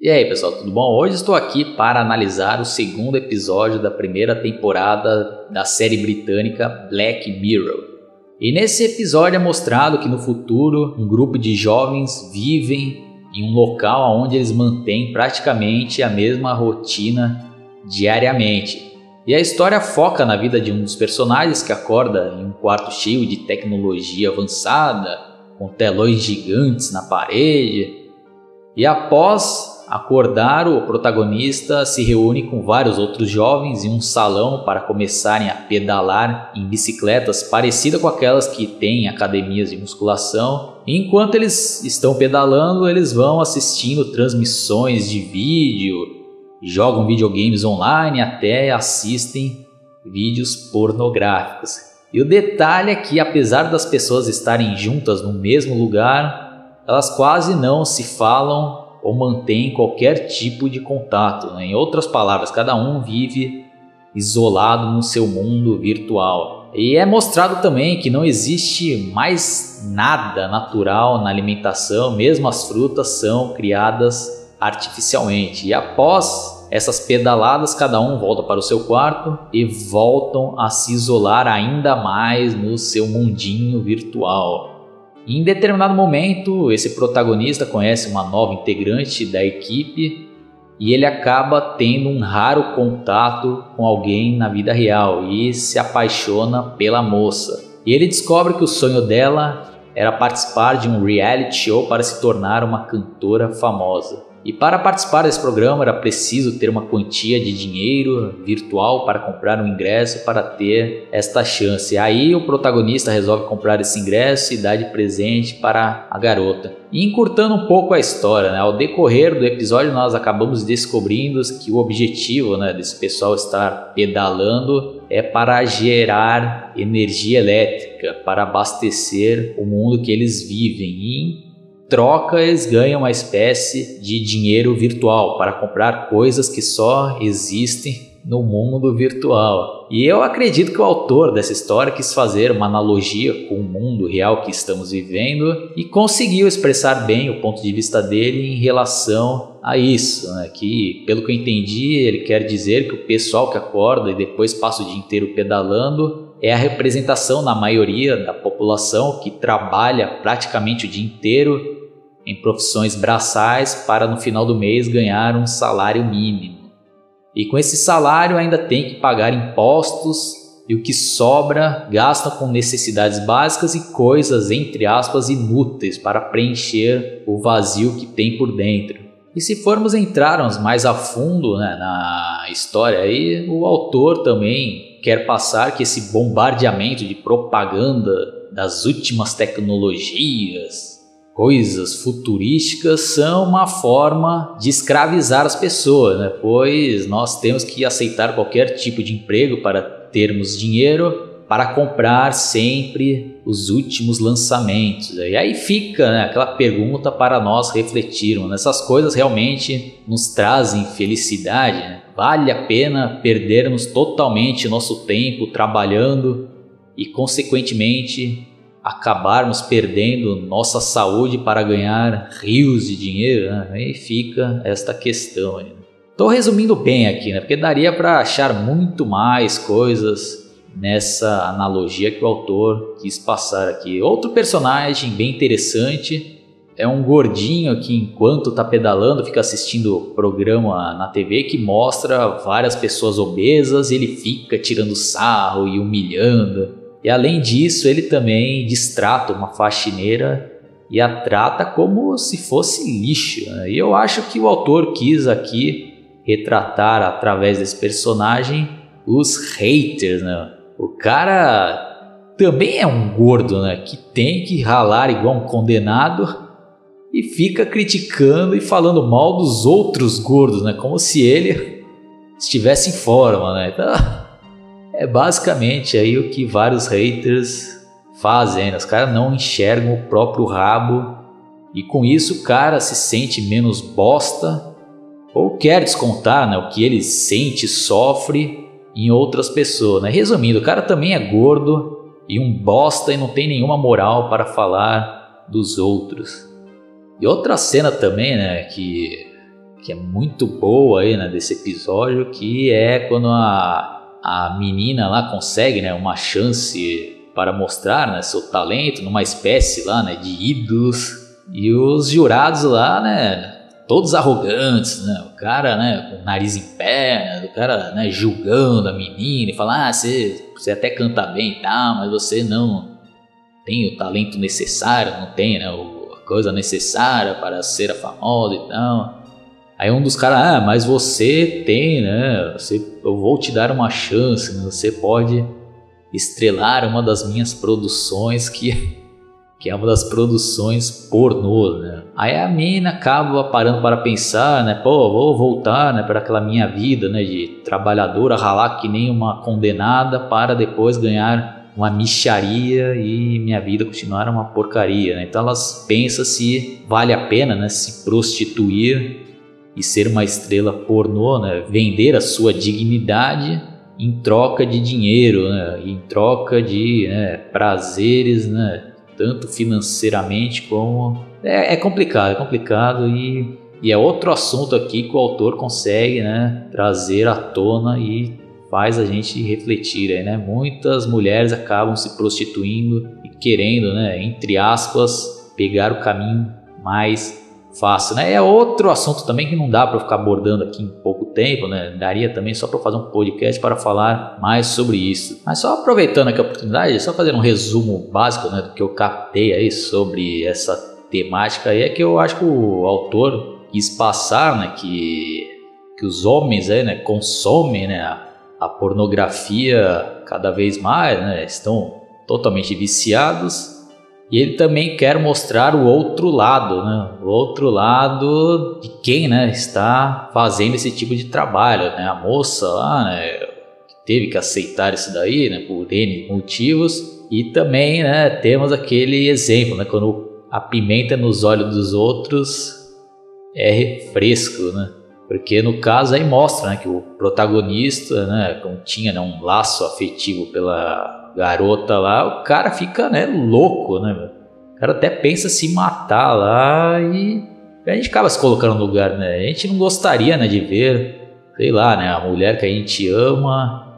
E aí pessoal, tudo bom? Hoje estou aqui para analisar o segundo episódio da primeira temporada da série britânica Black Mirror. E nesse episódio é mostrado que no futuro um grupo de jovens vivem em um local onde eles mantêm praticamente a mesma rotina diariamente. E a história foca na vida de um dos personagens que acorda em um quarto cheio de tecnologia avançada, com telões gigantes na parede. E após acordar, o protagonista se reúne com vários outros jovens em um salão para começarem a pedalar em bicicletas parecidas com aquelas que tem em academias de musculação. Enquanto eles estão pedalando, eles vão assistindo transmissões de vídeo, jogam videogames online, até assistem vídeos pornográficos. E o detalhe é que, apesar das pessoas estarem juntas no mesmo lugar, elas quase não se falam ou mantém qualquer tipo de contato. Né? Em outras palavras, cada um vive isolado no seu mundo virtual. E é mostrado também que não existe mais nada natural na alimentação, mesmo as frutas são criadas artificialmente. E após essas pedaladas, cada um volta para o seu quarto e voltam a se isolar ainda mais no seu mundinho virtual. Em determinado momento, esse protagonista conhece uma nova integrante da equipe e ele acaba tendo um raro contato com alguém na vida real e se apaixona pela moça. E ele descobre que o sonho dela era participar de um reality show para se tornar uma cantora famosa. E para participar desse programa era preciso ter uma quantia de dinheiro virtual para comprar um ingresso para ter esta chance. Aí o protagonista resolve comprar esse ingresso e dar de presente para a garota. E encurtando um pouco a história, né? ao decorrer do episódio nós acabamos descobrindo que o objetivo né, desse pessoal estar pedalando é para gerar energia elétrica, para abastecer o mundo que eles vivem. E troca, eles ganham uma espécie de dinheiro virtual para comprar coisas que só existem no mundo virtual. E eu acredito que o autor dessa história quis fazer uma analogia com o mundo real que estamos vivendo e conseguiu expressar bem o ponto de vista dele em relação a isso, né? que pelo que eu entendi, ele quer dizer que o pessoal que acorda e depois passa o dia inteiro pedalando é a representação na maioria da população que trabalha praticamente o dia inteiro em profissões braçais para no final do mês ganhar um salário mínimo. E com esse salário ainda tem que pagar impostos e o que sobra gastam com necessidades básicas e coisas entre aspas inúteis para preencher o vazio que tem por dentro. E se formos entrarmos mais a fundo né, na história aí, o autor também quer passar que esse bombardeamento de propaganda das últimas tecnologias, coisas futurísticas são uma forma de escravizar as pessoas, né? pois nós temos que aceitar qualquer tipo de emprego para termos dinheiro para comprar sempre os últimos lançamentos. E aí fica né, aquela pergunta para nós refletirmos: essas coisas realmente nos trazem felicidade? Né? Vale a pena perdermos totalmente nosso tempo trabalhando e, consequentemente, acabarmos perdendo nossa saúde para ganhar rios de dinheiro, né? aí fica esta questão. Estou resumindo bem aqui, né? porque daria para achar muito mais coisas nessa analogia que o autor quis passar aqui. Outro personagem bem interessante é um gordinho que enquanto está pedalando fica assistindo programa na TV que mostra várias pessoas obesas e ele fica tirando sarro e humilhando. E além disso, ele também distrata uma faxineira e a trata como se fosse lixo. Né? E eu acho que o autor quis aqui retratar através desse personagem os haters, né? O cara também é um gordo, né? Que tem que ralar igual um condenado e fica criticando e falando mal dos outros gordos, né? Como se ele estivesse em forma, né? Então, é basicamente aí o que vários haters fazem, né? os caras não enxergam o próprio rabo e com isso o cara se sente menos bosta ou quer descontar né, o que ele sente e sofre em outras pessoas. Né? Resumindo, o cara também é gordo e um bosta e não tem nenhuma moral para falar dos outros. E outra cena também, né, que, que é muito boa aí, né, desse episódio, que é quando a, a menina lá consegue, né, uma chance para mostrar, né, seu talento numa espécie lá, né, de ídolos e os jurados lá, né, todos arrogantes, né, o cara, né, com o nariz em pé, o cara, né, julgando a menina e fala, ah, você, você até canta bem e tal, mas você não tem o talento necessário, não tem, né, a coisa necessária para ser famosa e tal. Aí um dos caras, ah, mas você tem, né? Você, eu vou te dar uma chance, né? você pode estrelar uma das minhas produções que, que é uma das produções pornô, né? Aí a mina acaba parando para pensar, né? Pô, vou voltar, né, para aquela minha vida, né, de trabalhadora, ralar que nem uma condenada para depois ganhar uma micharia e minha vida continuar uma porcaria, né? Então elas pensam se vale a pena, né, se prostituir e ser uma estrela pornô, né? vender a sua dignidade em troca de dinheiro, né? em troca de né, prazeres, né? tanto financeiramente como. É, é, complicado, é complicado e, e é outro assunto aqui que o autor consegue né, trazer à tona e faz a gente refletir. Aí, né? Muitas mulheres acabam se prostituindo e querendo, né, entre aspas, pegar o caminho mais fácil, né? É outro assunto também que não dá para ficar abordando aqui em pouco tempo, né? Daria também só para fazer um podcast para falar mais sobre isso. Mas só aproveitando aqui a oportunidade, só fazer um resumo básico, né, do que eu captei aí sobre essa temática aí é que eu acho que o autor quis passar, né, que que os homens aí, né, consomem, né, a, a pornografia cada vez mais, né? Estão totalmente viciados e ele também quer mostrar o outro lado, né? O outro lado de quem, né, está fazendo esse tipo de trabalho, né? A moça lá, né, teve que aceitar isso daí, né, por N motivos. E também, né, temos aquele exemplo, né, quando a pimenta nos olhos dos outros é refresco, né? Porque no caso aí mostra, né, que o protagonista, né, como tinha né, um laço afetivo pela garota lá, o cara fica, né, louco, né? O cara até pensa se matar lá e a gente acaba se colocando no lugar, né? A gente não gostaria, né, de ver, sei lá, né, a mulher que a gente ama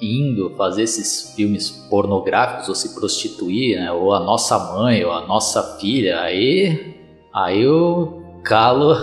indo fazer esses filmes pornográficos ou se prostituir, né? Ou a nossa mãe ou a nossa filha, aí aí o calo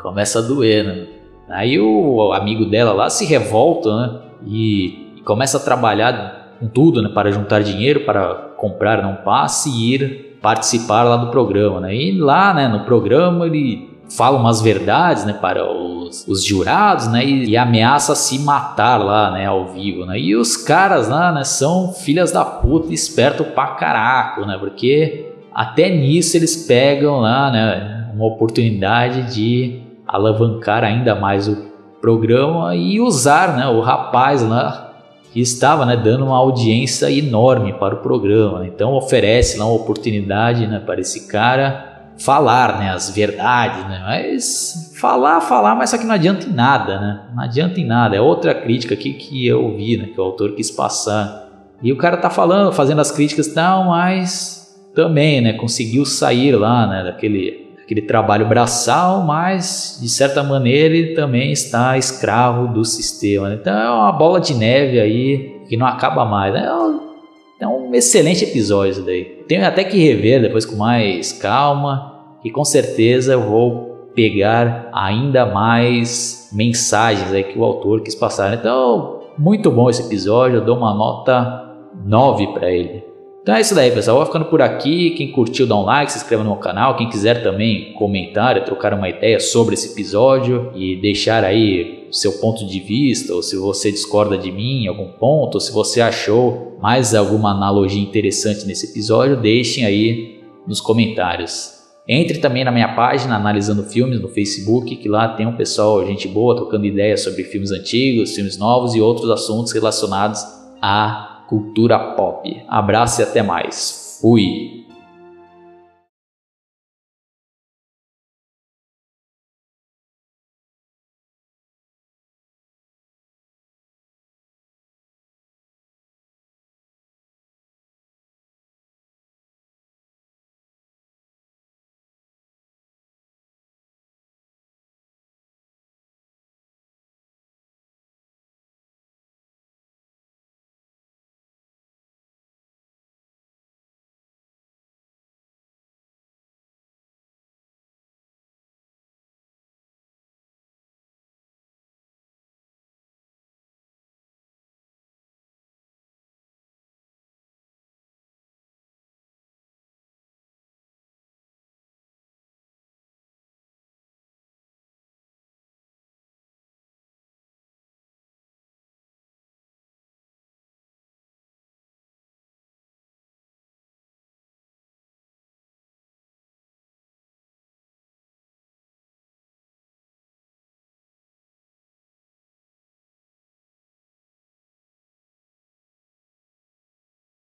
começa a doer, né? Aí o amigo dela lá se revolta, né? E, e começa a trabalhar com tudo, né, para juntar dinheiro para comprar não passe e ir participar lá do programa, né? E lá, né, no programa ele fala umas verdades, né, para os, os jurados, né, e, e, ameaça se matar lá, né, ao vivo, né? E os caras lá, né, são filhas da puta, esperto pra caraco, né? Porque até nisso eles pegam lá, né, uma oportunidade de alavancar ainda mais o programa e usar, né, o rapaz lá que estava né, dando uma audiência enorme para o programa. Né? Então oferece lá uma oportunidade né, para esse cara falar né, as verdades, né? mas falar, falar, mas só que não adianta em nada, né? não adianta em nada. É outra crítica aqui que eu vi, né, que o autor quis passar. E o cara tá falando, fazendo as críticas e tal, mas também né, conseguiu sair lá né, daquele aquele trabalho braçal, mas de certa maneira ele também está escravo do sistema. Então é uma bola de neve aí que não acaba mais. É um, é um excelente episódio isso daí. Tenho até que rever depois com mais calma e com certeza eu vou pegar ainda mais mensagens aí que o autor quis passar. Então, muito bom esse episódio, eu dou uma nota 9 para ele. Então é isso daí, pessoal. Vou ficando por aqui. Quem curtiu, dá um like, se inscreva no meu canal. Quem quiser também comentar, trocar uma ideia sobre esse episódio e deixar aí seu ponto de vista, ou se você discorda de mim em algum ponto, ou se você achou mais alguma analogia interessante nesse episódio, deixem aí nos comentários. Entre também na minha página Analisando Filmes no Facebook, que lá tem um pessoal, gente boa, trocando ideias sobre filmes antigos, filmes novos e outros assuntos relacionados a cultura pop. Abraço e até mais. Fui!